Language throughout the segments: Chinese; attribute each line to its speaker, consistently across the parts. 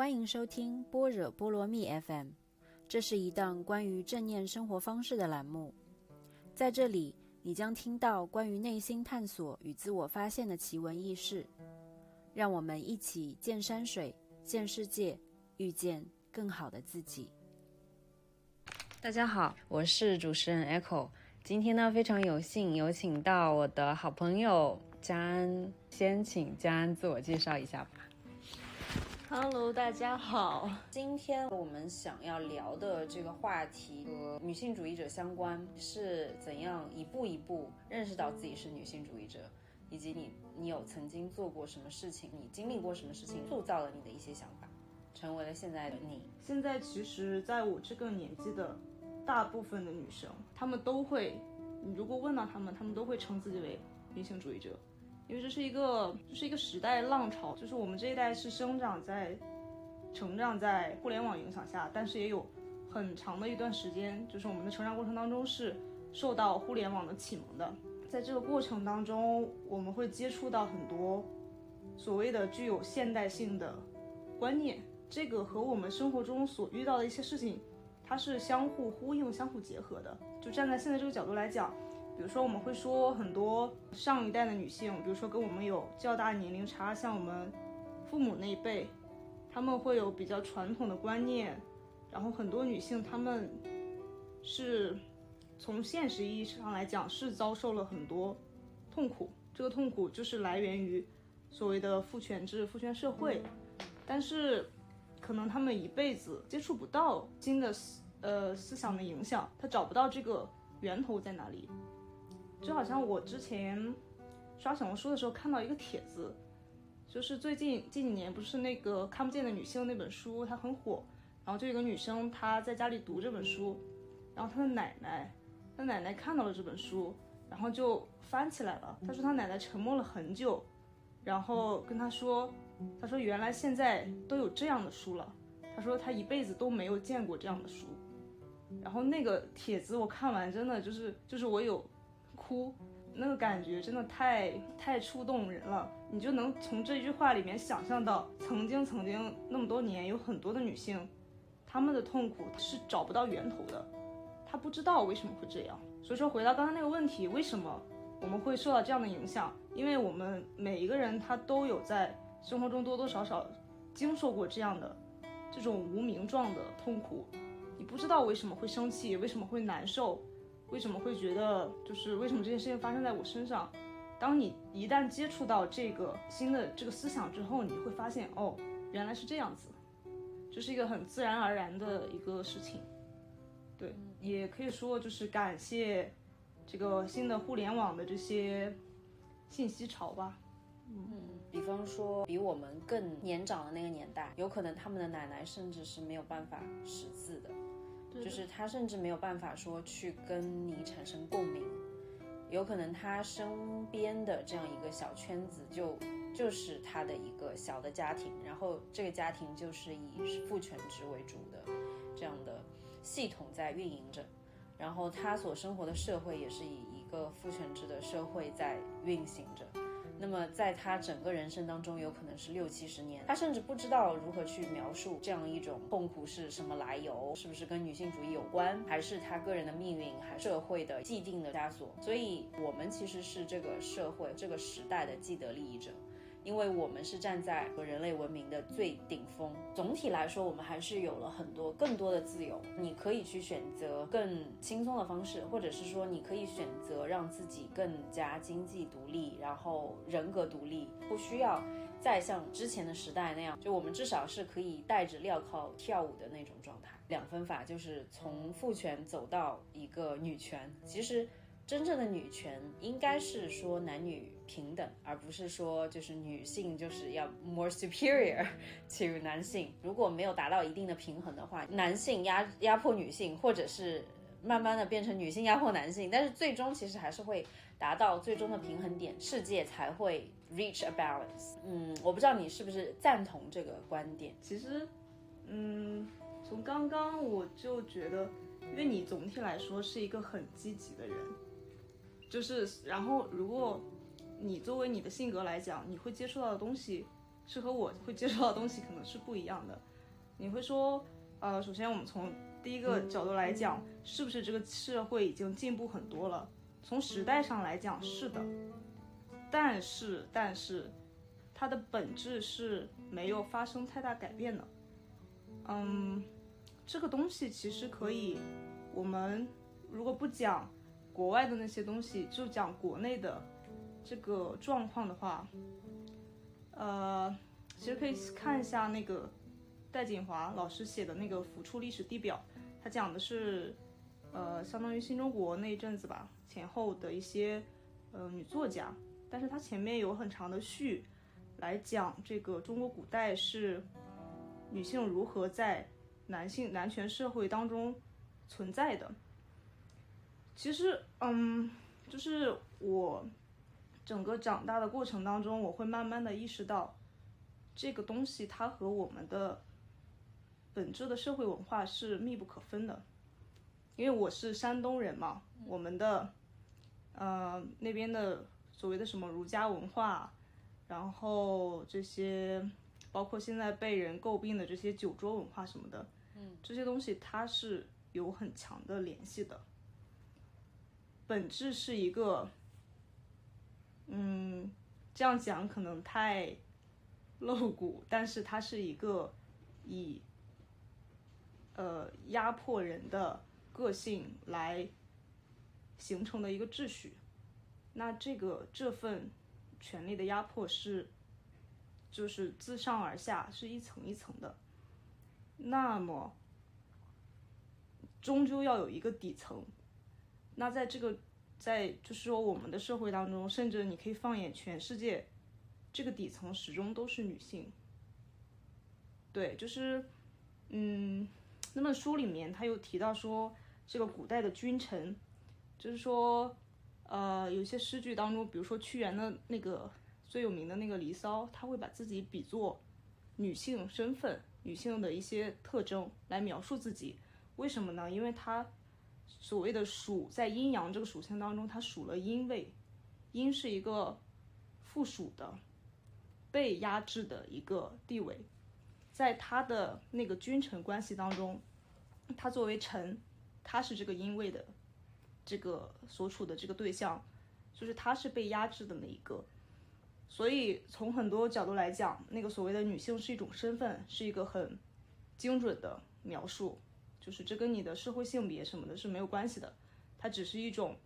Speaker 1: 欢迎收听般若波罗蜜 FM，这是一档关于正念生活方式的栏目。在这里，你将听到关于内心探索与自我发现的奇闻异事。让我们一起见山水、见世界，遇见更好的自己。大家好，我是主持人 Echo。今天呢，非常有幸有请到我的好朋友佳安，先请佳安自我介绍一下吧。
Speaker 2: Hello，大家好。
Speaker 1: 今天我们想要聊的这个话题和女性主义者相关，是怎样一步一步认识到自己是女性主义者，以及你你有曾经做过什么事情，你经历过什么事情，塑造了你的一些想法，成为了现在的你。
Speaker 2: 现在其实，在我这个年纪的大部分的女生，她们都会，你如果问到她们，她们都会称自己为女性主义者，因为这是一个，这是一个时代浪潮，就是我们这一代是生长在、成长在互联网影响下，但是也有很长的一段时间，就是我们的成长过程当中是受到互联网的启蒙的。在这个过程当中，我们会接触到很多所谓的具有现代性的观念，这个和我们生活中所遇到的一些事情，它是相互呼应、相互结合的。就站在现在这个角度来讲，比如说我们会说很多上一代的女性，比如说跟我们有较大年龄差，像我们父母那一辈，他们会有比较传统的观念，然后很多女性她们是从现实意义上来讲是遭受了很多痛苦，这个痛苦就是来源于所谓的父权制、父权社会，但是可能他们一辈子接触不到新的思呃思想的影响，他找不到这个源头在哪里。就好像我之前刷小红书的时候看到一个帖子，就是最近近几年不是那个看不见的女性那本书它很火，然后就有个女生她在家里读这本书，然后她的奶奶，她奶奶看到了这本书，然后就翻起来了。她说她奶奶沉默了很久，然后跟她说，她说原来现在都有这样的书了。她说她一辈子都没有见过这样的书。然后那个帖子我看完真的就是就是我有哭，那个感觉真的太太触动人了。你就能从这句话里面想象到，曾经曾经那么多年有很多的女性，她们的痛苦是找不到源头的。他不知道为什么会这样，所以说回到刚才那个问题，为什么我们会受到这样的影响？因为我们每一个人他都有在生活中多多少少经受过这样的这种无名状的痛苦，你不知道为什么会生气，为什么会难受，为什么会觉得就是为什么这件事情发生在我身上？当你一旦接触到这个新的这个思想之后，你会发现哦，原来是这样子，这是一个很自然而然的一个事情。对，也可以说就是感谢这个新的互联网的这些信息潮吧。
Speaker 1: 嗯比方说，比我们更年长的那个年代，有可能他们的奶奶甚至是没有办法识字的，就是他甚至没有办法说去跟你产生共鸣，有可能他身边的这样一个小圈子就就是他的一个小的家庭，然后这个家庭就是以父权制为主的这样的系统在运营着。然后他所生活的社会也是以一个父权制的社会在运行着，那么在他整个人生当中，有可能是六七十年，他甚至不知道如何去描述这样一种痛苦是什么来由，是不是跟女性主义有关，还是他个人的命运，还是社会的既定的枷锁？所以，我们其实是这个社会、这个时代的既得利益者。因为我们是站在和人类文明的最顶峰。总体来说，我们还是有了很多更多的自由。你可以去选择更轻松的方式，或者是说，你可以选择让自己更加经济独立，然后人格独立，不需要再像之前的时代那样，就我们至少是可以戴着镣铐跳舞的那种状态。两分法就是从父权走到一个女权，其实。真正的女权应该是说男女平等，而不是说就是女性就是要 more superior to 男性。如果没有达到一定的平衡的话，男性压压迫女性，或者是慢慢的变成女性压迫男性，但是最终其实还是会达到最终的平衡点，世界才会 reach a balance。嗯，我不知道你是不是赞同这个观点。
Speaker 2: 其实，嗯，从刚刚我就觉得，因为你总体来说是一个很积极的人。就是，然后如果你作为你的性格来讲，你会接触到的东西是和我会接触到的东西可能是不一样的。你会说，呃，首先我们从第一个角度来讲，是不是这个社会已经进步很多了？从时代上来讲，是的。但是，但是，它的本质是没有发生太大改变的。嗯，这个东西其实可以，我们如果不讲国外的那些东西，就讲国内的这个状况的话，呃，其实可以看一下那个戴锦华老师写的那个《浮出历史地表》，他讲的是，呃，相当于新中国那一阵子吧，前后的一些呃女作家。但是它前面有很长的序，来讲这个中国古代是女性如何在男性男权社会当中存在的。其实，嗯，就是我整个长大的过程当中，我会慢慢的意识到，这个东西它和我们的本质的社会文化是密不可分的。因为我是山东人嘛，我们的，呃，那边的。所谓的什么儒家文化，然后这些包括现在被人诟病的这些酒桌文化什么的，
Speaker 1: 嗯，
Speaker 2: 这些东西它是有很强的联系的。本质是一个，嗯，这样讲可能太露骨，但是它是一个以呃压迫人的个性来形成的一个秩序。那这个这份权力的压迫是，就是自上而下，是一层一层的。那么，终究要有一个底层。那在这个，在就是说我们的社会当中，甚至你可以放眼全世界，这个底层始终都是女性。对，就是，嗯，那本书里面他又提到说，这个古代的君臣，就是说。呃，有些诗句当中，比如说屈原的那个最有名的那个《离骚》，他会把自己比作女性身份、女性的一些特征来描述自己。为什么呢？因为他所谓的属在阴阳这个属性当中，它属了阴位，阴是一个附属的、被压制的一个地位，在他的那个君臣关系当中，他作为臣，他是这个阴位的。这个所处的这个对象，就是他是被压制的那一个，所以从很多角度来讲，那个所谓的女性是一种身份，是一个很精准的描述，就是这跟你的社会性别什么的是没有关系的，它只是一种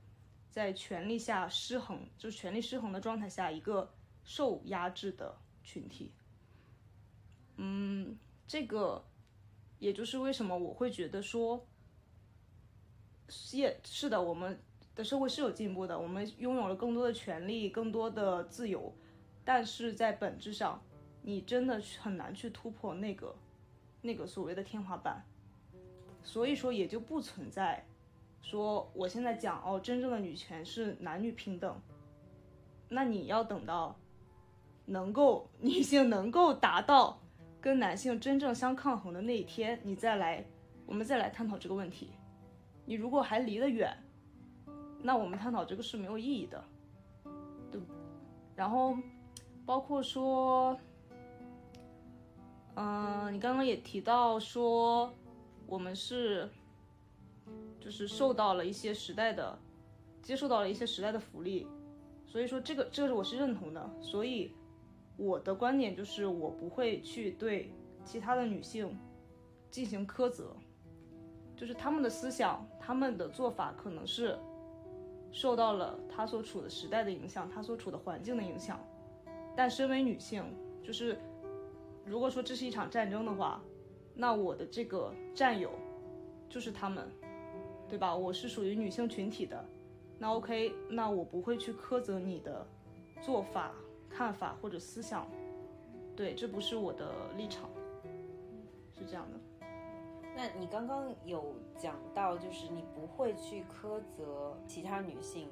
Speaker 2: 在权力下失衡，就是权力失衡的状态下一个受压制的群体。嗯，这个也就是为什么我会觉得说。也是的，我们的社会是有进步的，我们拥有了更多的权利，更多的自由，但是在本质上，你真的很难去突破那个那个所谓的天花板，所以说也就不存在说我现在讲哦，真正的女权是男女平等，那你要等到能够女性能够达到跟男性真正相抗衡的那一天，你再来，我们再来探讨这个问题。你如果还离得远，那我们探讨这个是没有意义的，对。然后，包括说，嗯，你刚刚也提到说，我们是，就是受到了一些时代的，接受到了一些时代的福利，所以说这个这个我是认同的。所以我的观点就是，我不会去对其他的女性进行苛责。就是他们的思想，他们的做法可能是受到了他所处的时代的影响，他所处的环境的影响。但身为女性，就是如果说这是一场战争的话，那我的这个战友就是他们，对吧？我是属于女性群体的，那 OK，那我不会去苛责你的做法、看法或者思想，对，这不是我的立场，是这样的。
Speaker 1: 那你刚刚有讲到，就是你不会去苛责其他女性，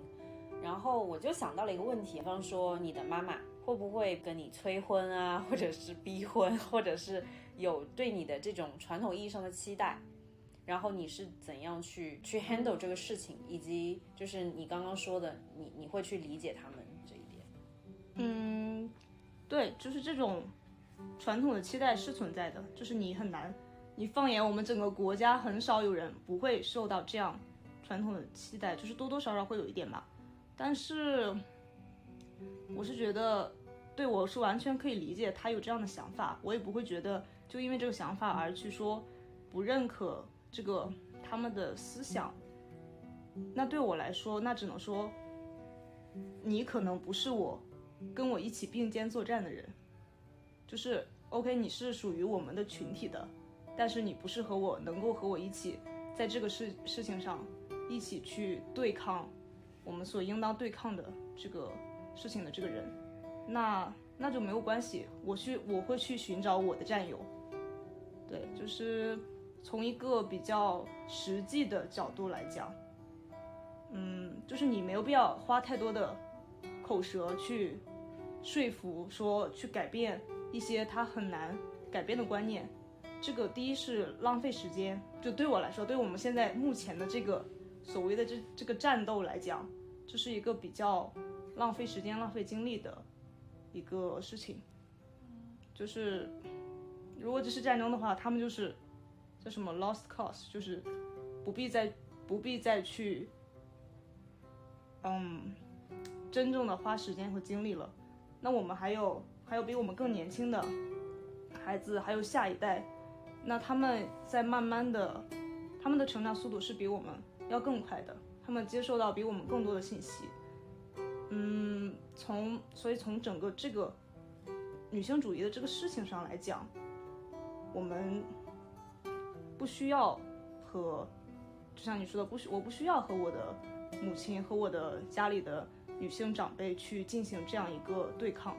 Speaker 1: 然后我就想到了一个问题，比方说你的妈妈会不会跟你催婚啊，或者是逼婚，或者是有对你的这种传统意义上的期待，然后你是怎样去去 handle 这个事情，以及就是你刚刚说的，你你会去理解他们这一点？
Speaker 2: 嗯，对，就是这种传统的期待是存在的，就是你很难，你放眼我们整个国家，很少有人不会受到这样传统的期待，就是多多少少会有一点吧。但是，我是觉得，对我是完全可以理解他有这样的想法，我也不会觉得就因为这个想法而去说不认可这个他们的思想。那对我来说，那只能说，你可能不是我跟我一起并肩作战的人。就是 OK，你是属于我们的群体的，但是你不是和我能够和我一起在这个事事情上一起去对抗我们所应当对抗的这个事情的这个人，那那就没有关系。我去我会去寻找我的战友，对，就是从一个比较实际的角度来讲，嗯，就是你没有必要花太多的口舌去说服说去改变。一些他很难改变的观念，这个第一是浪费时间，就对我来说，对我们现在目前的这个所谓的这这个战斗来讲，这是一个比较浪费时间、浪费精力的一个事情。就是如果这是战争的话，他们就是叫什么 lost cause，就是不必再不必再去嗯真正的花时间和精力了。那我们还有。还有比我们更年轻的孩子，还有下一代，那他们在慢慢的，他们的成长速度是比我们要更快的，他们接受到比我们更多的信息。嗯，从所以从整个这个女性主义的这个事情上来讲，我们不需要和，就像你说的，不需我不需要和我的母亲和我的家里的女性长辈去进行这样一个对抗。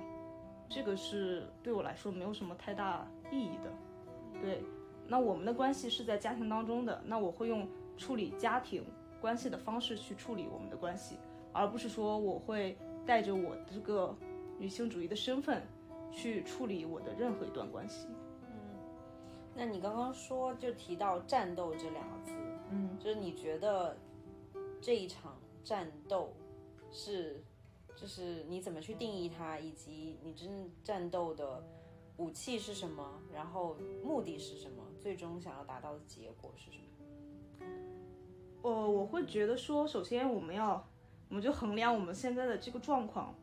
Speaker 2: 这个是对我来说没有什么太大意义的，对。那我们的关系是在家庭当中的，那我会用处理家庭关系的方式去处理我们的关系，而不是说我会带着我这个女性主义的身份去处理我的任何一段关系。
Speaker 1: 嗯，那你刚刚说就提到战斗这两个字，
Speaker 2: 嗯，
Speaker 1: 就是你觉得这一场战斗是？就是你怎么去定义它，以及你真正战斗的武器是什么，然后目的是什么，最终想要达到的结果是什么？
Speaker 2: 呃，我会觉得说，首先我们要，我们就衡量我们现在的这个状况，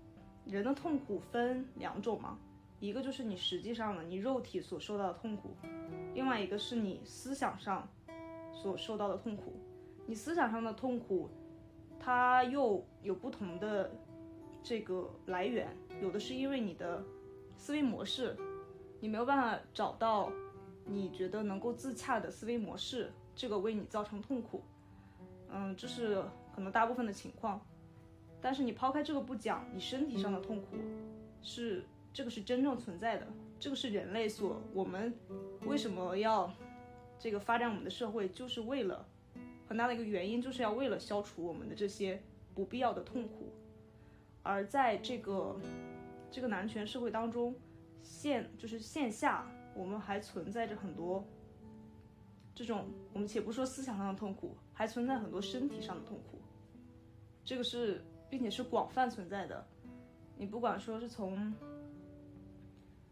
Speaker 2: 人的痛苦分两种嘛，一个就是你实际上的你肉体所受到的痛苦，另外一个是你思想上所受到的痛苦。你思想上的痛苦，它又有不同的。这个来源有的是因为你的思维模式，你没有办法找到你觉得能够自洽的思维模式，这个为你造成痛苦。嗯，这是可能大部分的情况。但是你抛开这个不讲，你身体上的痛苦是这个是真正存在的，这个是人类所我们为什么要这个发展我们的社会，就是为了很大的一个原因，就是要为了消除我们的这些不必要的痛苦。而在这个这个男权社会当中，线就是线下，我们还存在着很多这种我们且不说思想上的痛苦，还存在很多身体上的痛苦。这个是并且是广泛存在的。你不管说是从，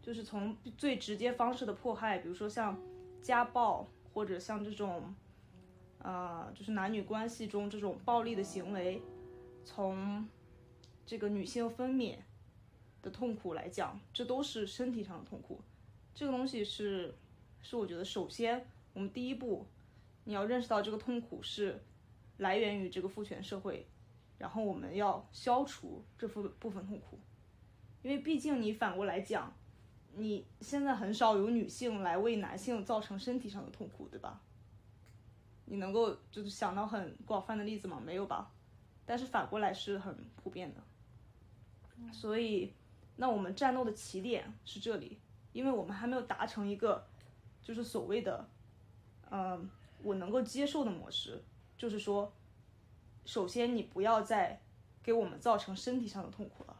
Speaker 2: 就是从最直接方式的迫害，比如说像家暴，或者像这种，呃，就是男女关系中这种暴力的行为，从。这个女性分娩的痛苦来讲，这都是身体上的痛苦。这个东西是，是我觉得首先我们第一步，你要认识到这个痛苦是来源于这个父权社会，然后我们要消除这部部分痛苦。因为毕竟你反过来讲，你现在很少有女性来为男性造成身体上的痛苦，对吧？你能够就是想到很广泛的例子吗？没有吧？但是反过来是很普遍的。所以，那我们战斗的起点是这里，因为我们还没有达成一个，就是所谓的，嗯，我能够接受的模式，就是说，首先你不要再给我们造成身体上的痛苦了，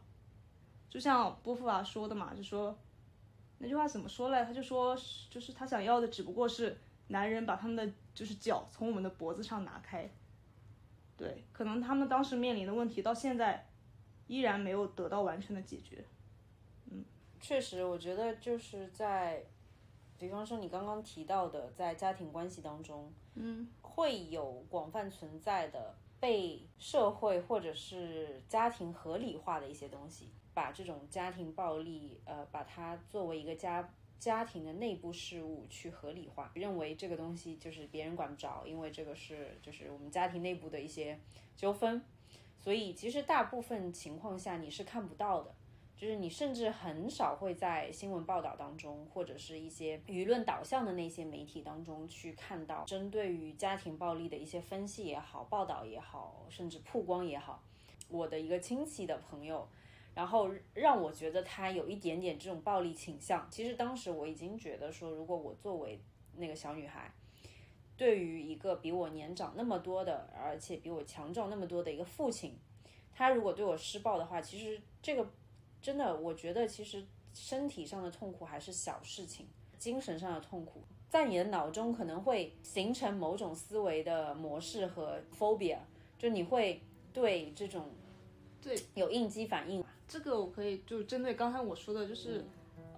Speaker 2: 就像波伏娃说的嘛，就说那句话怎么说来，他就说，就是他想要的只不过是男人把他们的就是脚从我们的脖子上拿开，对，可能他们当时面临的问题到现在。依然没有得到完全的解决，嗯，
Speaker 1: 确实，我觉得就是在，比方说你刚刚提到的，在家庭关系当中，
Speaker 2: 嗯，
Speaker 1: 会有广泛存在的被社会或者是家庭合理化的一些东西，把这种家庭暴力，呃，把它作为一个家家庭的内部事务去合理化，认为这个东西就是别人管不着，因为这个是就是我们家庭内部的一些纠纷，所以其实大部分情况下你是看不到的。就是你甚至很少会在新闻报道当中，或者是一些舆论导向的那些媒体当中去看到针对于家庭暴力的一些分析也好、报道也好，甚至曝光也好。我的一个亲戚的朋友，然后让我觉得他有一点点这种暴力倾向。其实当时我已经觉得说，如果我作为那个小女孩，对于一个比我年长那么多的，而且比我强壮那么多的一个父亲，他如果对我施暴的话，其实这个。真的，我觉得其实身体上的痛苦还是小事情，精神上的痛苦，在你的脑中可能会形成某种思维的模式和 phobia，就你会对这种
Speaker 2: 对
Speaker 1: 有应激反应。
Speaker 2: 这个我可以就针对刚才我说的，就是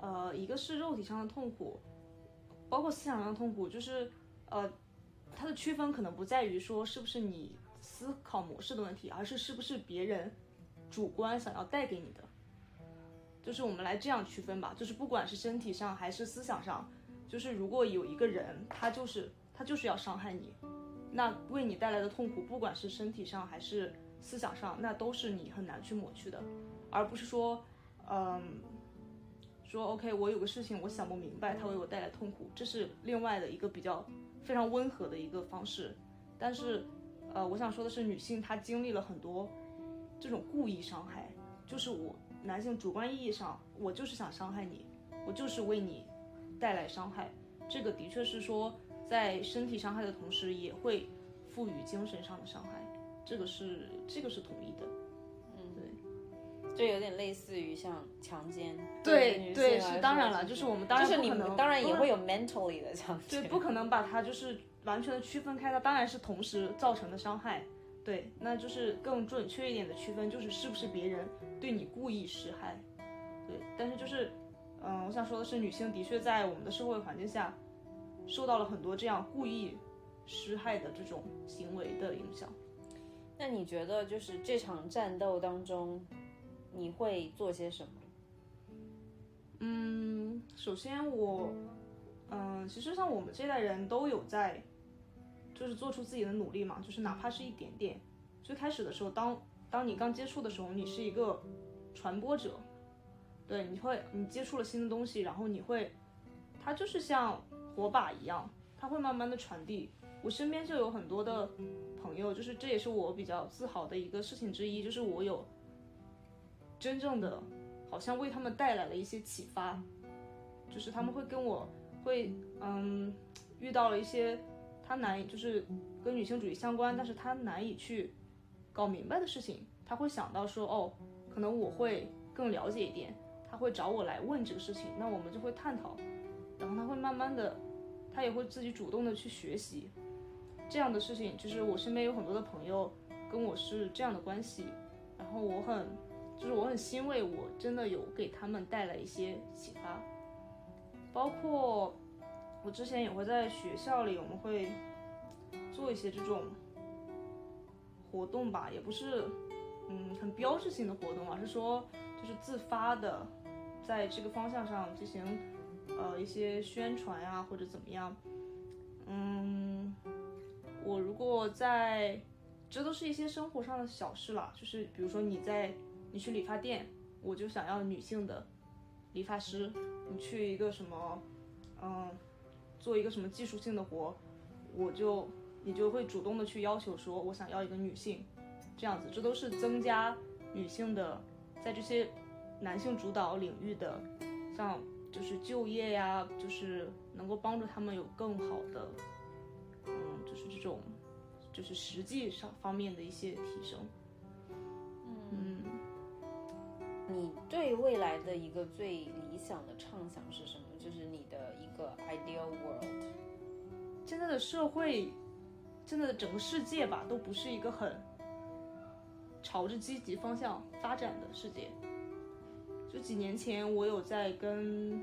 Speaker 2: 呃，一个是肉体上的痛苦，包括思想上的痛苦，就是呃，它的区分可能不在于说是不是你思考模式的问题，而是是不是别人主观想要带给你的。就是我们来这样区分吧，就是不管是身体上还是思想上，就是如果有一个人他就是他就是要伤害你，那为你带来的痛苦，不管是身体上还是思想上，那都是你很难去抹去的，而不是说，嗯，说 OK 我有个事情我想不明白，他为我带来痛苦，这是另外的一个比较非常温和的一个方式，但是，呃，我想说的是，女性她经历了很多这种故意伤害，就是我。男性主观意义上，我就是想伤害你，我就是为你带来伤害。这个的确是说，在身体伤害的同时，也会赋予精神上的伤害。这个是这个是统一的。
Speaker 1: 嗯，对，就有点类似于像强奸。
Speaker 2: 对对，是当然了，就是我们当然不可能，
Speaker 1: 当然也会有 mentally 的强
Speaker 2: 奸。对，不可能把它就是完全的区分开，它当然是同时造成的伤害。对，那就是更准确一点的区分，就是是不是别人对你故意施害。对，但是就是，嗯，我想说的是，女性的确在我们的社会环境下，受到了很多这样故意施害的这种行为的影响。
Speaker 1: 那你觉得，就是这场战斗当中，你会做些什么？
Speaker 2: 嗯，首先我，嗯，其实像我们这代人都有在。就是做出自己的努力嘛，就是哪怕是一点点。最开始的时候，当当你刚接触的时候，你是一个传播者，对，你会你接触了新的东西，然后你会，它就是像火把一样，它会慢慢的传递。我身边就有很多的朋友，就是这也是我比较自豪的一个事情之一，就是我有真正的好像为他们带来了一些启发，就是他们会跟我会嗯遇到了一些。他难以就是跟女性主义相关，但是他难以去搞明白的事情，他会想到说，哦，可能我会更了解一点，他会找我来问这个事情，那我们就会探讨，然后他会慢慢的，他也会自己主动的去学习，这样的事情，就是我身边有很多的朋友跟我是这样的关系，然后我很，就是我很欣慰，我真的有给他们带来一些启发，包括。我之前也会在学校里，我们会做一些这种活动吧，也不是嗯很标志性的活动，而是说就是自发的，在这个方向上进行呃一些宣传呀，或者怎么样。嗯，我如果在，这都是一些生活上的小事了，就是比如说你在你去理发店，我就想要女性的理发师，你去一个什么嗯。做一个什么技术性的活，我就你就会主动的去要求说，我想要一个女性，这样子，这都是增加女性的在这些男性主导领域的，像就是就业呀，就是能够帮助他们有更好的，嗯，就是这种就是实际上方面的一些提升。嗯，
Speaker 1: 你对未来的一个最理想的畅想是什么？就是你的一个 ideal world。
Speaker 2: 现在的社会，现在的整个世界吧，都不是一个很朝着积极方向发展的世界。就几年前我有在跟，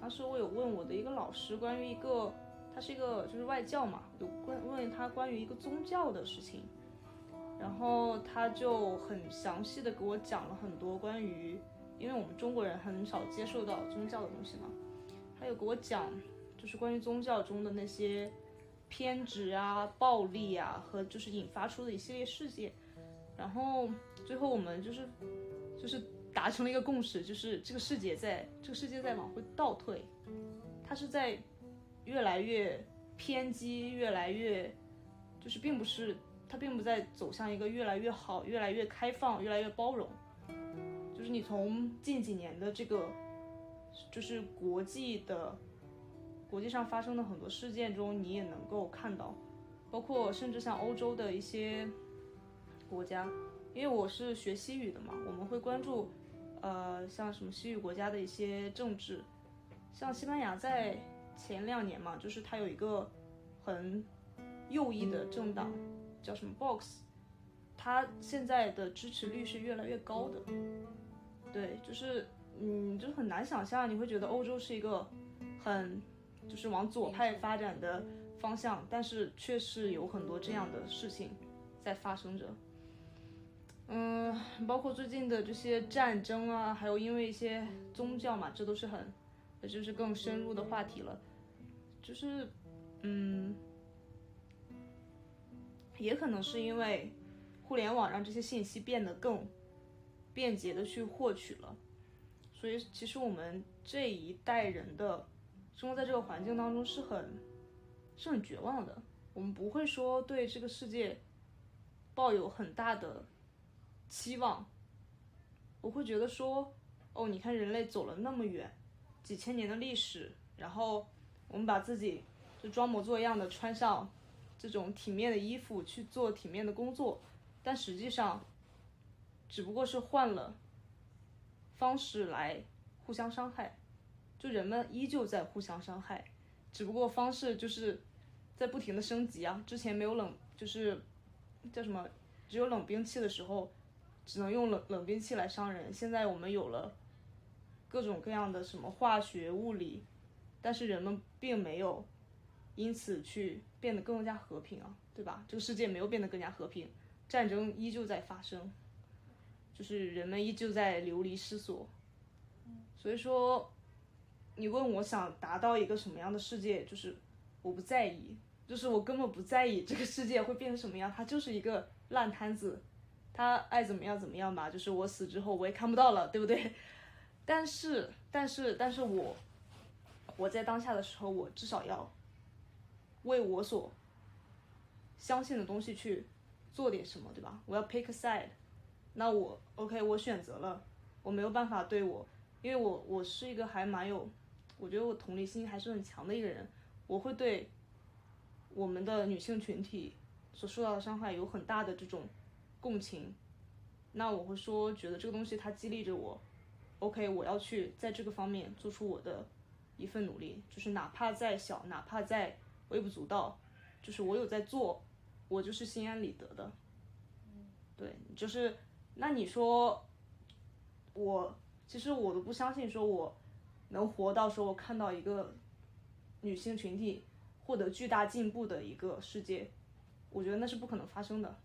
Speaker 2: 当时我有问我的一个老师关于一个，他是一个就是外教嘛，有关问他关于一个宗教的事情，然后他就很详细的给我讲了很多关于，因为我们中国人很少接受到宗教的东西嘛，他有给我讲就是关于宗教中的那些偏执啊、暴力啊和就是引发出的一系列事件，然后最后我们就是就是。达成了一个共识，就是这个世界在这个世界在往回倒退，它是在越来越偏激，越来越就是并不是它并不在走向一个越来越好、越来越开放、越来越包容。就是你从近几年的这个就是国际的国际上发生的很多事件中，你也能够看到，包括甚至像欧洲的一些国家，因为我是学西语的嘛，我们会关注。呃，像什么西语国家的一些政治，像西班牙在前两年嘛，就是它有一个很右翼的政党，叫什么 Box，它现在的支持率是越来越高的。对，就是嗯，就很难想象，你会觉得欧洲是一个很就是往左派发展的方向，但是却是有很多这样的事情在发生着。嗯，包括最近的这些战争啊，还有因为一些宗教嘛，这都是很，就是更深入的话题了。就是，嗯，也可能是因为互联网让这些信息变得更便捷的去获取了，所以其实我们这一代人的生活在这个环境当中是很是很绝望的。我们不会说对这个世界抱有很大的。期望，我会觉得说，哦，你看人类走了那么远，几千年的历史，然后我们把自己就装模作样的穿上这种体面的衣服去做体面的工作，但实际上只不过是换了方式来互相伤害，就人们依旧在互相伤害，只不过方式就是在不停的升级啊。之前没有冷，就是叫什么，只有冷兵器的时候。只能用冷冷兵器来伤人。现在我们有了各种各样的什么化学、物理，但是人们并没有因此去变得更加和平啊，对吧？这个世界没有变得更加和平，战争依旧在发生，就是人们依旧在流离失所。所以说，你问我想达到一个什么样的世界，就是我不在意，就是我根本不在意这个世界会变成什么样，它就是一个烂摊子。它爱怎么样怎么样吧，就是我死之后我也看不到了，对不对？但是，但是，但是我，活在当下的时候，我至少要为我所相信的东西去做点什么，对吧？我要 pick a side。那我 OK，我选择了，我没有办法对我，因为我我是一个还蛮有，我觉得我同理心还是很强的一个人，我会对我们的女性群体所受到的伤害有很大的这种。共情，那我会说，觉得这个东西它激励着我，OK，我要去在这个方面做出我的一份努力，就是哪怕再小，哪怕再微不足道，就是我有在做，我就是心安理得的。对，就是那你说，我其实我都不相信，说我能活到说我看到一个女性群体获得巨大进步的一个世界，我觉得那是不可能发生的，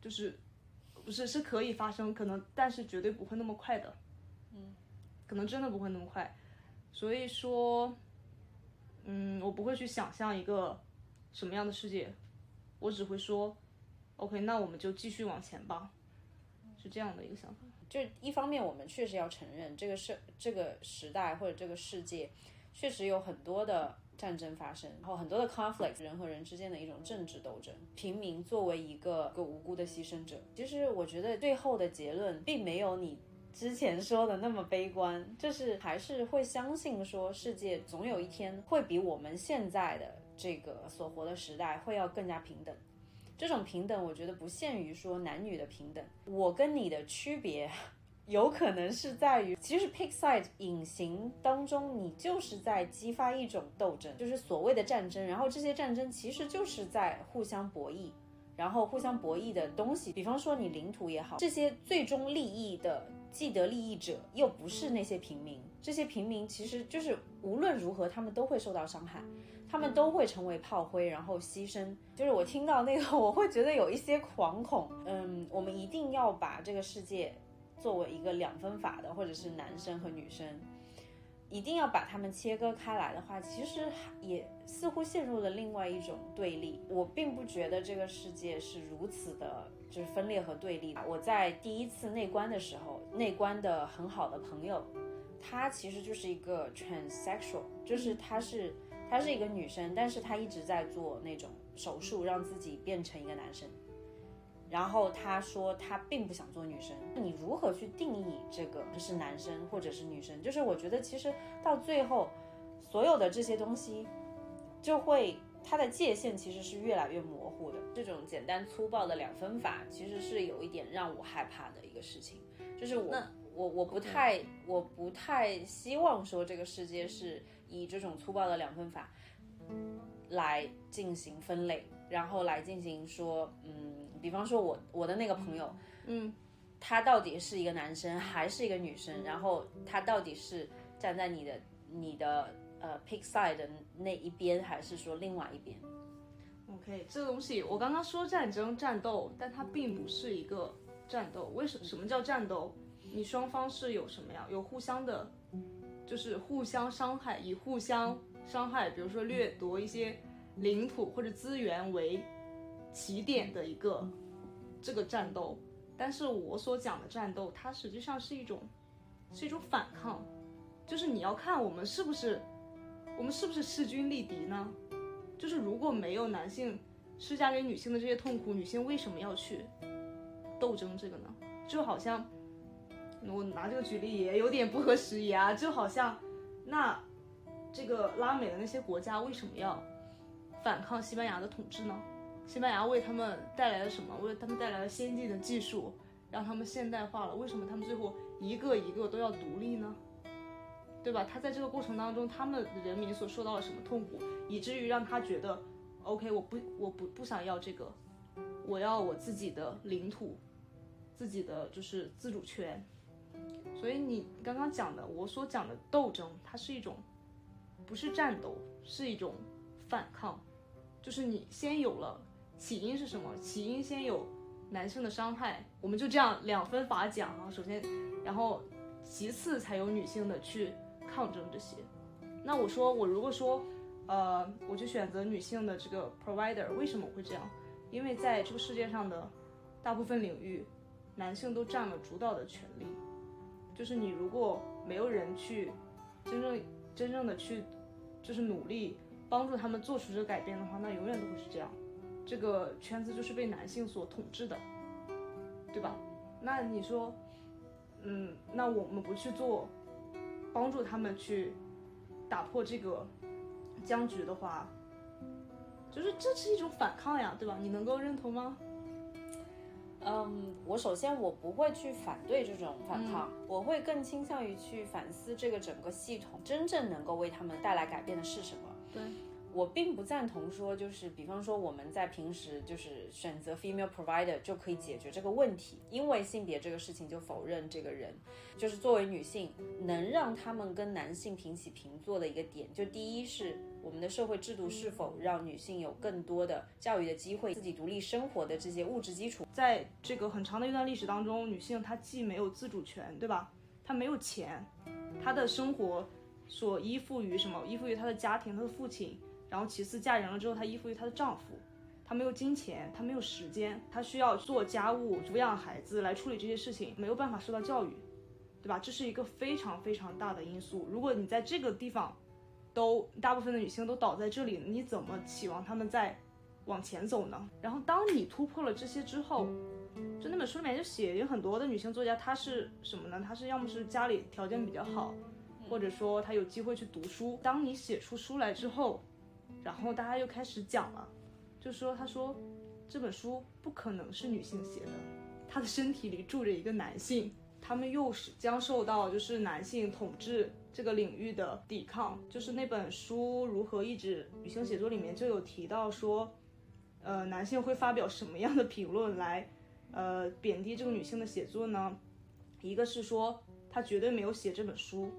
Speaker 2: 就是。不是，是可以发生，可能，但是绝对不会那么快的，
Speaker 1: 嗯，
Speaker 2: 可能真的不会那么快，所以说，嗯，我不会去想象一个什么样的世界，我只会说，OK，那我们就继续往前吧，是这样的一个想法。
Speaker 1: 就是一方面，我们确实要承认这个社这个时代或者这个世界，确实有很多的。战争发生，然后很多的 conflict，人和人之间的一种政治斗争，平民作为一个个无辜的牺牲者。其实我觉得最后的结论并没有你之前说的那么悲观，就是还是会相信说世界总有一天会比我们现在的这个所活的时代会要更加平等。这种平等，我觉得不限于说男女的平等，我跟你的区别。有可能是在于，其实 pick side 隐形当中，你就是在激发一种斗争，就是所谓的战争。然后这些战争其实就是在互相博弈，然后互相博弈的东西，比方说你领土也好，这些最终利益的既得利益者又不是那些平民，这些平民其实就是无论如何他们都会受到伤害，他们都会成为炮灰，然后牺牲。就是我听到那个，我会觉得有一些惶恐。嗯，我们一定要把这个世界作为一个两分法的，或者是男生和女生。一定要把他们切割开来的话，其实也似乎陷入了另外一种对立。我并不觉得这个世界是如此的，就是分裂和对立。我在第一次内观的时候，内观的很好的朋友，她其实就是一个 transsexual，就是她是她是一个女生，但是她一直在做那种手术，让自己变成一个男生。然后他说他并不想做女生，你如何去定义这个是男生或者是女生？就是我觉得其实到最后，所有的这些东西，就会它的界限其实是越来越模糊的。这种简单粗暴的两分法，其实是有一点让我害怕的一个事情。就是我我我不太我不太希望说这个世界是以这种粗暴的两分法来进行分类，然后来进行说嗯。比方说，我我的那个朋友，
Speaker 2: 嗯，
Speaker 1: 他到底是一个男生还是一个女生？然后他到底是站在你的你的呃 pick side 的那一边，还是说另外一边
Speaker 2: ？OK，这个东西我刚刚说战争战斗，但它并不是一个战斗。为什什么叫战斗？你双方是有什么呀？有互相的，就是互相伤害，以互相伤害，比如说掠夺一些领土或者资源为。起点的一个这个战斗，但是我所讲的战斗，它实际上是一种是一种反抗，就是你要看我们是不是我们是不是势均力敌呢？就是如果没有男性施加给女性的这些痛苦，女性为什么要去斗争这个呢？就好像我拿这个举例也有点不合时宜啊，就好像那这个拉美的那些国家为什么要反抗西班牙的统治呢？西班牙为他们带来了什么？为他们带来了先进的技术，让他们现代化了。为什么他们最后一个一个都要独立呢？对吧？他在这个过程当中，他们人民所受到了什么痛苦，以至于让他觉得，OK，我不，我不不想要这个，我要我自己的领土，自己的就是自主权。所以你刚刚讲的，我所讲的斗争，它是一种，不是战斗，是一种反抗，就是你先有了。起因是什么？起因先有男生的伤害，我们就这样两分法讲啊。首先，然后其次才有女性的去抗争这些。那我说，我如果说，呃，我就选择女性的这个 provider，为什么会这样？因为在这个世界上的大部分领域，男性都占了主导的权利。就是你如果没有人去真正真正的去，就是努力帮助他们做出这个改变的话，那永远都会是这样。这个圈子就是被男性所统治的，对吧？那你说，嗯，那我们不去做，帮助他们去打破这个僵局的话，就是这是一种反抗呀，对吧？你能够认同吗？
Speaker 1: 嗯，我首先我不会去反对这种反抗，我会更倾向于去反思这个整个系统真正能够为他们带来改变的是什么。
Speaker 2: 对。
Speaker 1: 我并不赞同说，就是比方说我们在平时就是选择 female provider 就可以解决这个问题，因为性别这个事情就否认这个人，就是作为女性能让他们跟男性平起平坐的一个点，就第一是我们的社会制度是否让女性有更多的教育的机会，自己独立生活的这些物质基础，
Speaker 2: 在这个很长的一段历史当中，女性她既没有自主权，对吧？她没有钱，她的生活所依附于什么？依附于她的家庭，她的父亲。然后其次嫁人了之后，她依附于她的丈夫，她没有金钱，她没有时间，她需要做家务、抚养孩子来处理这些事情，没有办法受到教育，对吧？这是一个非常非常大的因素。如果你在这个地方，都大部分的女性都倒在这里，你怎么期望她们再往前走呢？然后当你突破了这些之后，就那本书里面就写有很多的女性作家，她是什么呢？她是要么是家里条件比较好，或者说她有机会去读书。当你写出书来之后，然后大家又开始讲了，就说他说这本书不可能是女性写的，她的身体里住着一个男性，他们又是将受到就是男性统治这个领域的抵抗。就是那本书如何抑制女性写作里面就有提到说，呃，男性会发表什么样的评论来，呃，贬低这个女性的写作呢？一个是说他绝对没有写这本书，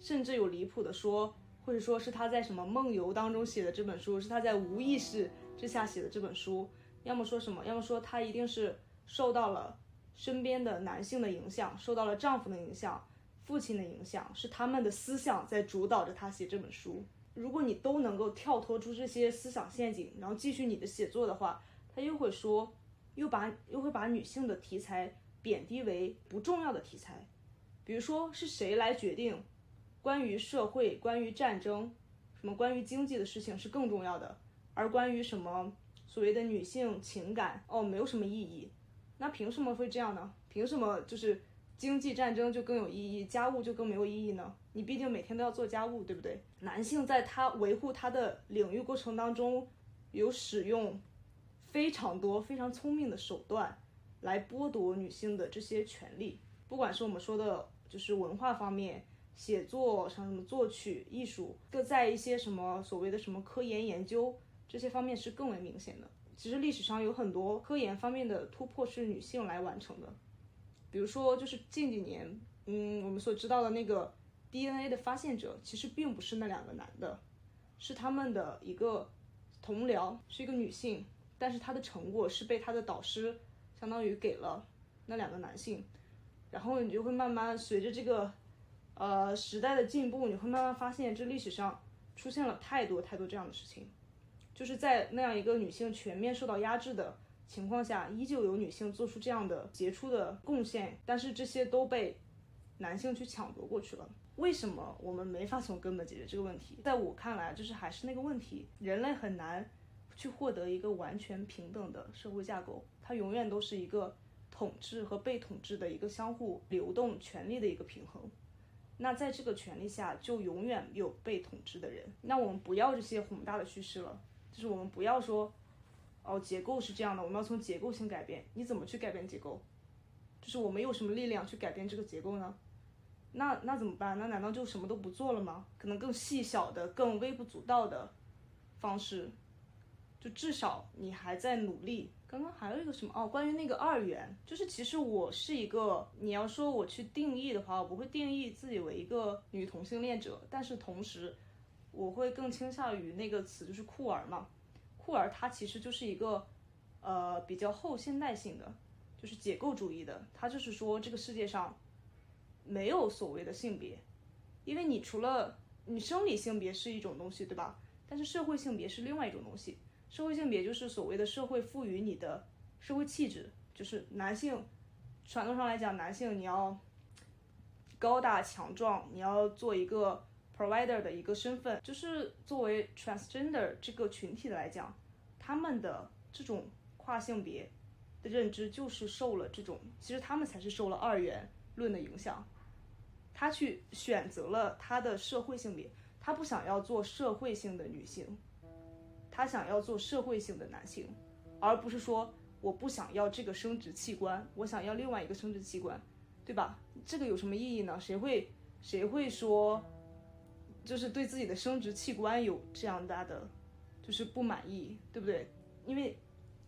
Speaker 2: 甚至有离谱的说，或者说是他在什么梦游当中写的这本书，是他在无意识之下写的这本书，要么说什么，要么说他一定是受到了身边的男性的影响，受到了丈夫的影响。父亲的影响是他们的思想在主导着他写这本书。如果你都能够跳脱出这些思想陷阱，然后继续你的写作的话，他又会说，又把又会把女性的题材贬低为不重要的题材。比如说是谁来决定关于社会、关于战争、什么关于经济的事情是更重要的，而关于什么所谓的女性情感哦没有什么意义。那凭什么会这样呢？凭什么就是？经济战争就更有意义，家务就更没有意义呢？你毕竟每天都要做家务，对不对？男性在他维护他的领域过程当中，有使用非常多非常聪明的手段来剥夺女性的这些权利。不管是我们说的，就是文化方面，写作像什么作曲艺术，各在一些什么所谓的什么科研研究这些方面是更为明显的。其实历史上有很多科研方面的突破是女性来完成的。比如说，就是近几年，嗯，我们所知道的那个 DNA 的发现者，其实并不是那两个男的，是他们的一个同僚，是一个女性，但是她的成果是被她的导师相当于给了那两个男性，然后你就会慢慢随着这个呃时代的进步，你会慢慢发现这历史上出现了太多太多这样的事情，就是在那样一个女性全面受到压制的。情况下，依旧有女性做出这样的杰出的贡献，但是这些都被男性去抢夺过去了。为什么我们没法从根本解决这个问题？在我看来，就是还是那个问题，人类很难去获得一个完全平等的社会架构，它永远都是一个统治和被统治的一个相互流动权力的一个平衡。那在这个权力下，就永远有被统治的人。那我们不要这些宏大的叙事了，就是我们不要说。哦，结构是这样的，我们要从结构性改变。你怎么去改变结构？就是我们有什么力量去改变这个结构呢？那那怎么办？那难道就什么都不做了吗？可能更细小的、更微不足道的方式，就至少你还在努力。刚刚还有一个什么？哦，关于那个二元，就是其实我是一个，你要说我去定义的话，我不会定义自己为一个女同性恋者，但是同时我会更倾向于那个词，就是酷儿嘛。酷儿它其实就是一个，呃，比较后现代性的，就是解构主义的。它就是说这个世界上没有所谓的性别，因为你除了你生理性别是一种东西，对吧？但是社会性别是另外一种东西。社会性别就是所谓的社会赋予你的社会气质，就是男性传统上来讲，男性你要高大强壮，你要做一个。provider 的一个身份，就是作为 transgender 这个群体来讲，他们的这种跨性别的认知就是受了这种，其实他们才是受了二元论的影响。他去选择了他的社会性别，他不想要做社会性的女性，他想要做社会性的男性，而不是说我不想要这个生殖器官，我想要另外一个生殖器官，对吧？这个有什么意义呢？谁会谁会说？就是对自己的生殖器官有这样大的，就是不满意，对不对？因为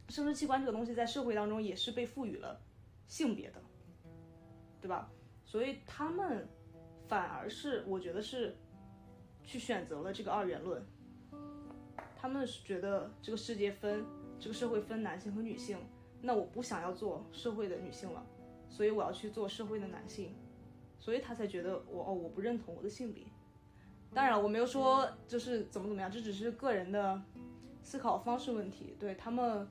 Speaker 2: 生殖器官这个东西在社会当中也是被赋予了性别的，对吧？所以他们反而是我觉得是去选择了这个二元论，他们是觉得这个世界分这个社会分男性和女性，那我不想要做社会的女性了，所以我要去做社会的男性，所以他才觉得我哦我不认同我的性别。当然，我没有说就是怎么怎么样，这只是个人的思考方式问题。对他们，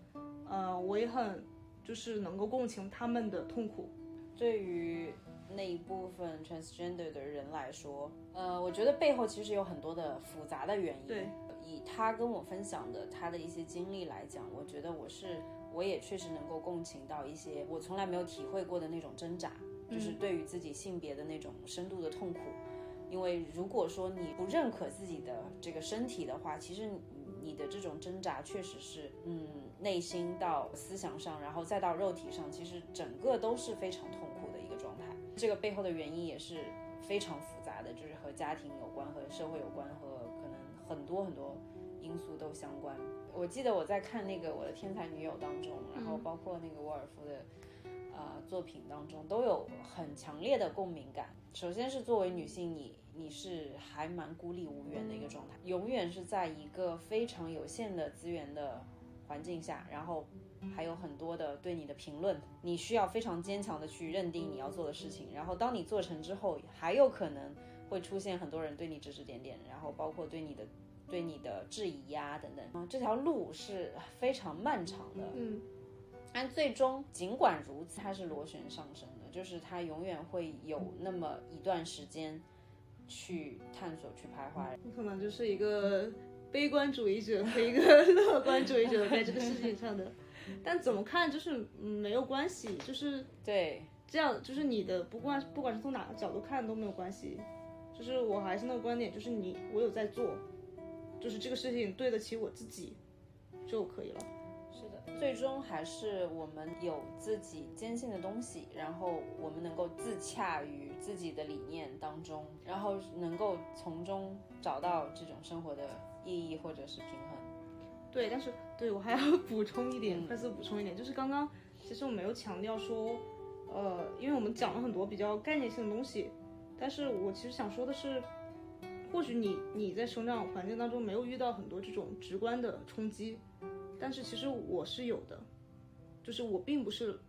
Speaker 2: 呃，我也很就是能够共情他们的痛苦。
Speaker 1: 对于那一部分 transgender 的人来说，呃，我觉得背后其实有很多的复杂的原因。
Speaker 2: 对，
Speaker 1: 以他跟我分享的他的一些经历来讲，我觉得我是我也确实能够共情到一些我从来没有体会过的那种挣扎，就是对于自己性别的那种深度的痛苦。因为如果说你不认可自己的这个身体的话，其实你的这种挣扎确实是，嗯，内心到思想上，然后再到肉体上，其实整个都是非常痛苦的一个状态。这个背后的原因也是非常复杂的，就是和家庭有关、和社会有关、和很多很多因素都相关。我记得我在看那个《我的天才女友》当中，然后包括那个沃尔夫的。呃作品当中都有很强烈的共鸣感。首先是作为女性，你你是还蛮孤立无援的一个状态，永远是在一个非常有限的资源的环境下，然后还有很多的对你的评论，你需要非常坚强的去认定你要做的事情，然后当你做成之后，还有可能会出现很多人对你指指点点，然后包括对你的对你的质疑呀、等等，啊，这条路是非常漫长的，
Speaker 2: 嗯，
Speaker 1: 但最终尽管如此，它是螺旋上升的，就是它永远会有那么一段时间去探索、去徘徊。
Speaker 2: 你可能就是一个悲观主义者和一个 乐观主义者在这个事情上的，但怎么看就是嗯没有关系，就是
Speaker 1: 对，
Speaker 2: 这样，就是你的不管不管是从哪个角度看都没有关系，就是我还是那个观点，就是你我有在做，就是这个事情对得起我自己就可以了。
Speaker 1: 是的，最终还是我们有自己坚信的东西，然后我们能够自洽于自己的理念当中，然后能够从中找到这种生活的意义或者是平衡。
Speaker 2: 对，但是对我还要 补充一点，快速补充一点，就是刚刚其实我没有强调说，呃，因为我们讲了很多比较概念性的东西，但是我其实想说的是，或许你你在成长环境当中没有遇到很多这种直观的冲击，但是其实我是有的，就是我并不是，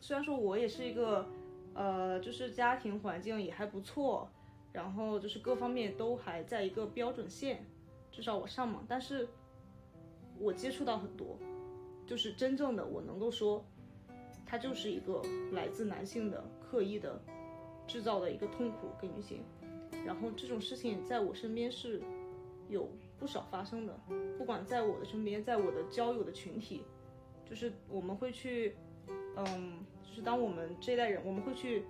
Speaker 2: 虽然说我也是一个，呃，就是家庭环境也还不错，然后就是各方面都还在一个标准线，至少我上嘛，但是。我接触到很多，就是真正的我能够说，它就是一个来自男性的刻意的制造的一个痛苦给女性，然后这种事情在我身边是有不少发生的，不管在我的身边，在我的交友的群体，就是我们会去，嗯，就是当我们这一代人，我们会去，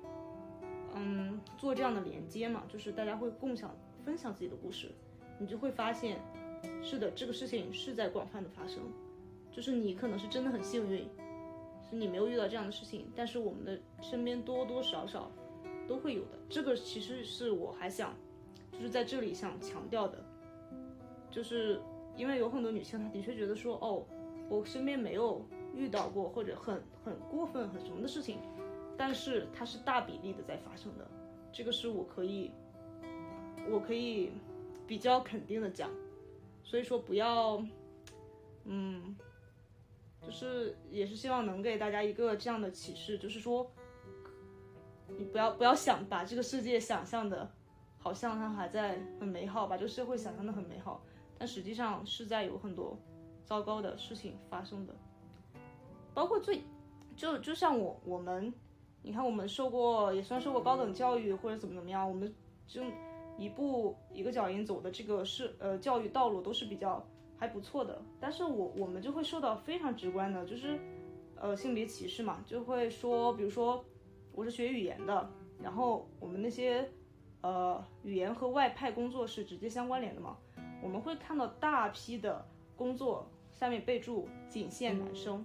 Speaker 2: 嗯，做这样的连接嘛，就是大家会共享分享自己的故事，你就会发现。是的，这个事情是在广泛的发生，就是你可能是真的很幸运，是你没有遇到这样的事情，但是我们的身边多多少少都会有的。这个其实是我还想，就是在这里想强调的，就是因为有很多女性她的确觉得说，哦，我身边没有遇到过或者很很过分很什么的事情，但是它是大比例的在发生的，这个是我可以，我可以比较肯定的讲。所以说不要，嗯，就是也是希望能给大家一个这样的启示，就是说，你不要不要想把这个世界想象的，好像它还在很美好，把这个社会想象的很美好，但实际上是在有很多糟糕的事情发生的，包括最，就就像我我们，你看我们受过也算受过高等教育或者怎么怎么样，我们就。一步一个脚印走的这个是呃教育道路都是比较还不错的，但是我我们就会受到非常直观的，就是呃性别歧视嘛，就会说，比如说我是学语言的，然后我们那些呃语言和外派工作是直接相关联的嘛，我们会看到大批的工作下面备注仅限男生，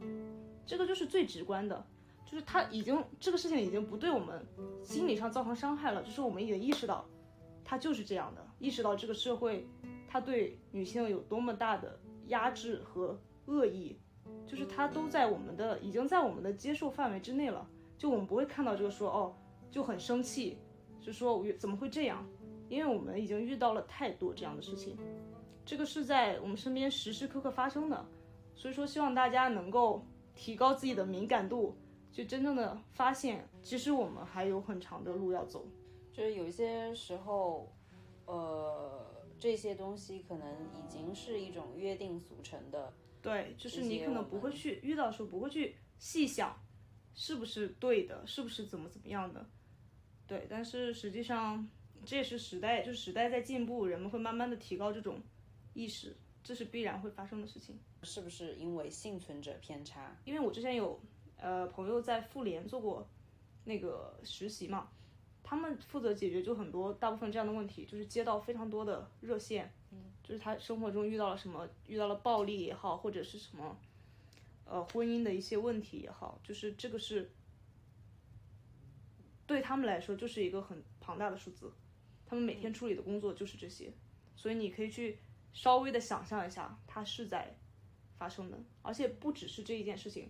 Speaker 2: 这个就是最直观的，就是他已经这个事情已经不对我们心理上造成伤害了，就是我们已经意识到。他就是这样的，意识到这个社会，他对女性有多么大的压制和恶意，就是他都在我们的，已经在我们的接受范围之内了。就我们不会看到这个说哦，就很生气，就说怎么会这样？因为我们已经遇到了太多这样的事情，这个是在我们身边时时刻刻发生的。所以说，希望大家能够提高自己的敏感度，就真正的发现，其实我们还有很长的路要走。
Speaker 1: 就是有些时候，呃，这些东西可能已经是一种约定俗成的。
Speaker 2: 对，就是你可能不会去遇到的时候，不会去细想，是不是对的，是不是怎么怎么样的。对，但是实际上这也是时代，就是时代在进步，人们会慢慢的提高这种意识，这是必然会发生的事情。
Speaker 1: 是不是因为幸存者偏差？
Speaker 2: 因为我之前有呃朋友在妇联做过那个实习嘛。他们负责解决就很多大部分这样的问题，就是接到非常多的热线，嗯，就是他生活中遇到了什么，遇到了暴力也好，或者是什么，呃，婚姻的一些问题也好，就是这个是对他们来说就是一个很庞大的数字，他们每天处理的工作就是这些，所以你可以去稍微的想象一下，它是在发生的，而且不只是这一件事情，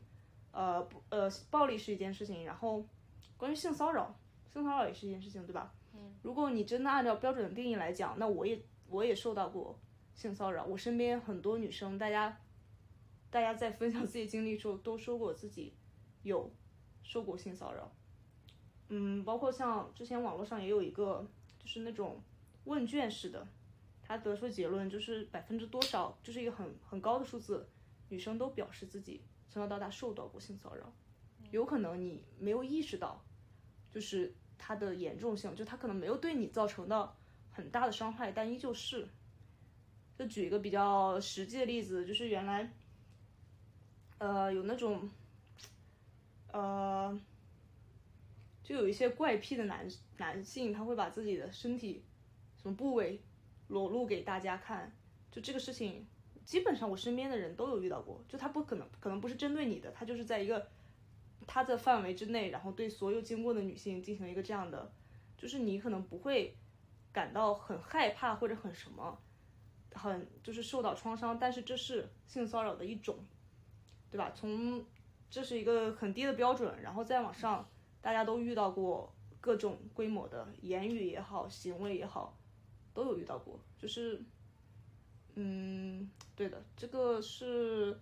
Speaker 2: 呃不呃暴力是一件事情，然后关于性骚扰，性骚扰也是一件事情，对吧？嗯，如果你真的按照标准的定义来讲，那我也我也受到过性骚扰，我身边很多女生，大家大家在分享自己经历的时候都说过自己有受过性骚扰。嗯，包括像之前网络上也有一个，就是那种问卷式的，他得出结论就是百分之多少，就是一个很很高的数字，女生都表示自己从小到大受到过性骚扰。有可能你没有意识到，就是它的严重性，就它可能没有对你造成到很大的伤害，但依旧是。就举一个比较实际的例子，就是原来，呃，有那种，呃。就有一些怪癖的男男性，他会把自己的身体什么部位裸露给大家看。就这个事情，基本上我身边的人都有遇到过。就他不可能，可能不是针对你的，他就是在一个他的范围之内，然后对所有经过的女性进行一个这样的，就是你可能不会感到很害怕或者很什么，很就是受到创伤，但是这是性骚扰的一种，对吧？从这是一个很低的标准，然后再往上。大家都遇到过各种规模的言语也好，行为也好，都有遇到过。就是，嗯，对的，这个是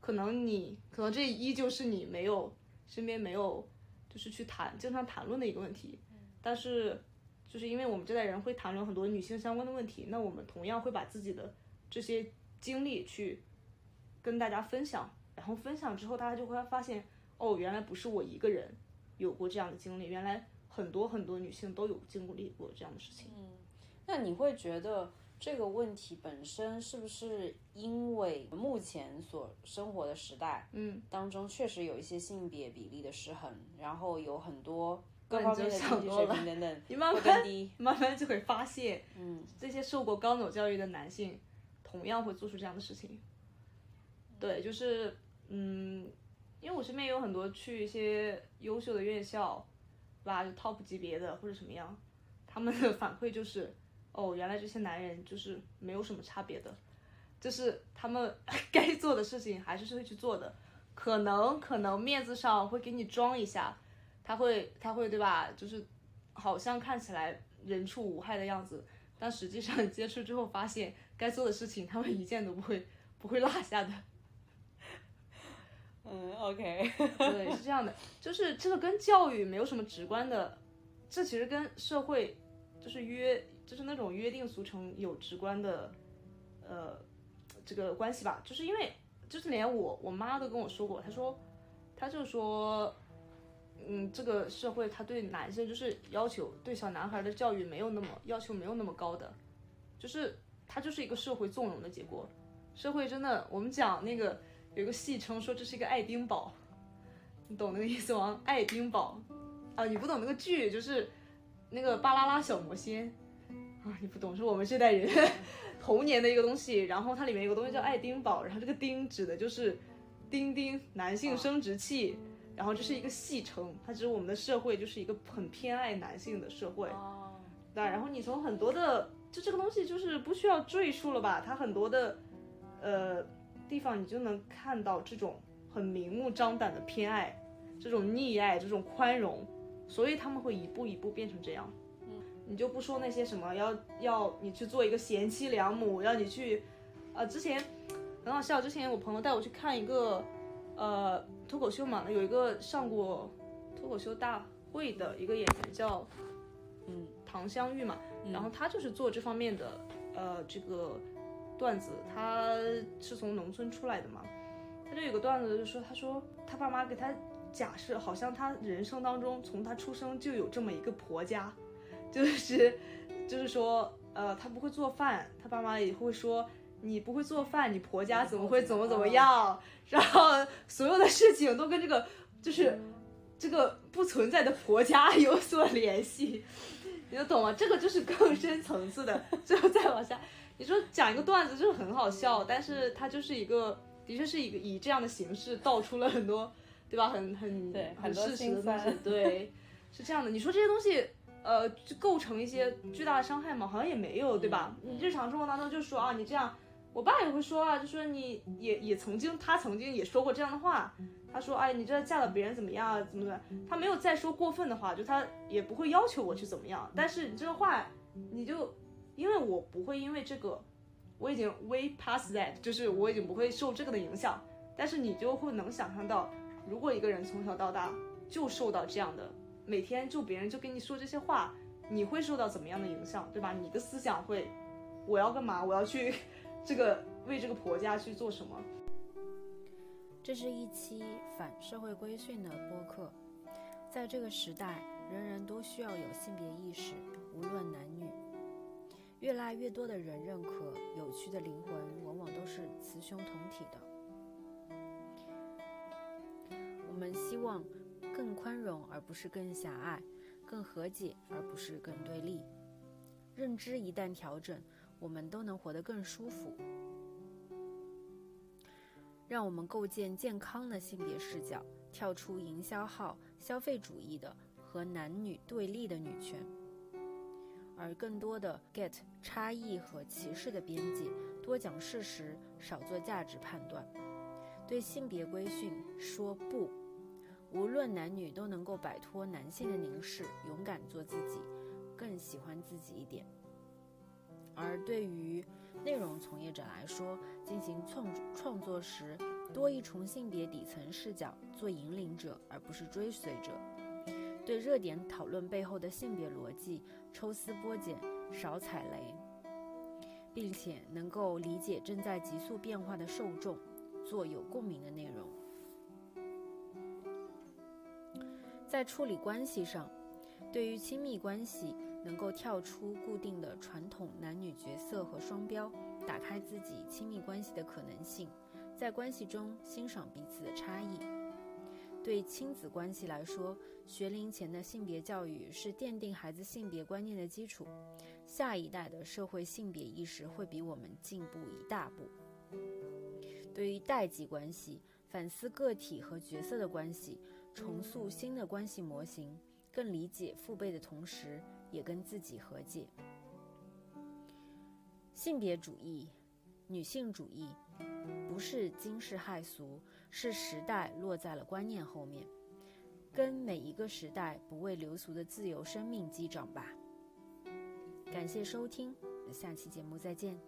Speaker 2: 可能你可能这依旧是你没有身边没有就是去谈经常谈论的一个问题。但是，就是因为我们这代人会谈论很多女性相关的问题，那我们同样会把自己的这些经历去跟大家分享，然后分享之后，大家就会发现，哦，原来不是我一个人。有过这样的经历，原来很多很多女性都有经历过这样的事情。
Speaker 1: 嗯，那你会觉得这个问题本身是不是因为目前所生活的时代，
Speaker 2: 嗯，
Speaker 1: 当中确实有一些性别比例的失衡，然后有很多各方面的经济水平等等
Speaker 2: 你慢
Speaker 1: 慢低，
Speaker 2: 慢慢就会发现，
Speaker 1: 嗯，
Speaker 2: 这些受过高等教育的男性同样会做出这样的事情。对，就是，嗯。因为我身边有很多去一些优秀的院校，对吧，就 top 级别的或者什么样，他们的反馈就是，哦，原来这些男人就是没有什么差别的，就是他们 该做的事情还是会去做的，可能可能面子上会给你装一下，他会他会对吧？就是好像看起来人畜无害的样子，但实际上 接触之后发现，该做的事情他们一件都不会不会落下的。
Speaker 1: 嗯，OK，
Speaker 2: 对，是这样的，就是这个跟教育没有什么直观的，这其实跟社会就是约，就是那种约定俗成有直观的，呃，这个关系吧。就是因为，就是连我我妈都跟我说过，她说，她就说，嗯，这个社会他对男生就是要求对小男孩的教育没有那么要求没有那么高的，就是他就是一个社会纵容的结果，社会真的，我们讲那个。有个戏称说这是一个爱丁堡，你懂那个意思吗？爱丁堡啊，你不懂那个剧，就是那个巴啦啦小魔仙啊，你不懂，是我们这代人 童年的一个东西。然后它里面有个东西叫爱丁堡，然后这个丁指的就是丁丁男性生殖器，然后这是一个戏称，它指我们的社会就是一个很偏爱男性的社会。对，然后你从很多的就这个东西就是不需要赘述了吧？它很多的呃。地方你就能看到这种很明目张胆的偏爱，这种溺爱，这种宽容，所以他们会一步一步变成这样。
Speaker 1: 嗯，
Speaker 2: 你就不说那些什么要要你去做一个贤妻良母，要你去，呃，之前很好笑，之前我朋友带我去看一个呃脱口秀嘛，有一个上过脱口秀大会的一个演员叫嗯唐香玉嘛，然后他就是做这方面的呃这个。段子，他是从农村出来的嘛，他就有个段子，就说他说他爸妈给他假设，好像他人生当中从他出生就有这么一个婆家，就是就是说，呃，他不会做饭，他爸妈也会说你不会做饭，你婆家怎么会怎么怎么样，然后所有的事情都跟这个就是这个不存在的婆家有所联系，你就懂吗？这个就是更深层次的，最后再往下。你说讲一个段子就是很好笑，但是它就是一个，的确是一个以这样的形式道出了很多，对吧？很很
Speaker 1: 对
Speaker 2: 很
Speaker 1: 事
Speaker 2: 实的
Speaker 1: 东西，
Speaker 2: 对，是这样的。你说这些东西，呃，就构成一些巨大的伤害吗？好像也没有，对吧？你日常生活当中就说啊，你这样，我爸也会说啊，就说你也也曾经，他曾经也说过这样的话。他说，哎，你这嫁了别人怎么样啊？怎么怎么？他没有再说过分的话，就他也不会要求我去怎么样。但是你这个话，你就因为我不会因为这个，我已经 way past that，就是我已经不会受这个的影响。但是你就会能想象到，如果一个人从小到大就受到这样的，每天就别人就跟你说这些话，你会受到怎么样的影响，对吧？你的思想会，我要干嘛？我要去。这个为这个婆家去做什么？
Speaker 1: 这是一期反社会规训的播客。在这个时代，人人都需要有性别意识，无论男女。越来越多的人认可，有趣的灵魂往往都是雌雄同体的。我们希望更宽容，而不是更狭隘；更和解，而不是更对立。认知一旦调整。我们都能活得更舒服。让我们构建健康的性别视角，跳出营销号、消费主义的和男女对立的女权，而更多的 get 差异和歧视的边界，多讲事实，少做价值判断。对性别规训说不，无论男女都能够摆脱男性的凝视，勇敢做自己，更喜欢自己一点。而对于内容从业者来说，进行创创作时，多一重性别底层视角，做引领者而不是追随者；对热点讨论背后的性别逻辑抽丝剥茧，少踩雷，并且能够理解正在急速变化的受众，做有共鸣的内容。在处理关系上，对于亲密关系。能够跳出固定的传统男女角色和双标，打开自己亲密关系的可能性，在关系中欣赏彼此的差异。对亲子关系来说，学龄前的性别教育是奠定孩子性别观念的基础，下一代的社会性别意识会比我们进步一大步。对于代际关系，反思个体和角色的关系，重塑新的关系模型，更理解父辈的同时。也跟自己和解。性别主义、女性主义，不是惊世骇俗，是时代落在了观念后面，跟每一个时代不为流俗的自由生命击掌吧。感谢收听，下期节目再见。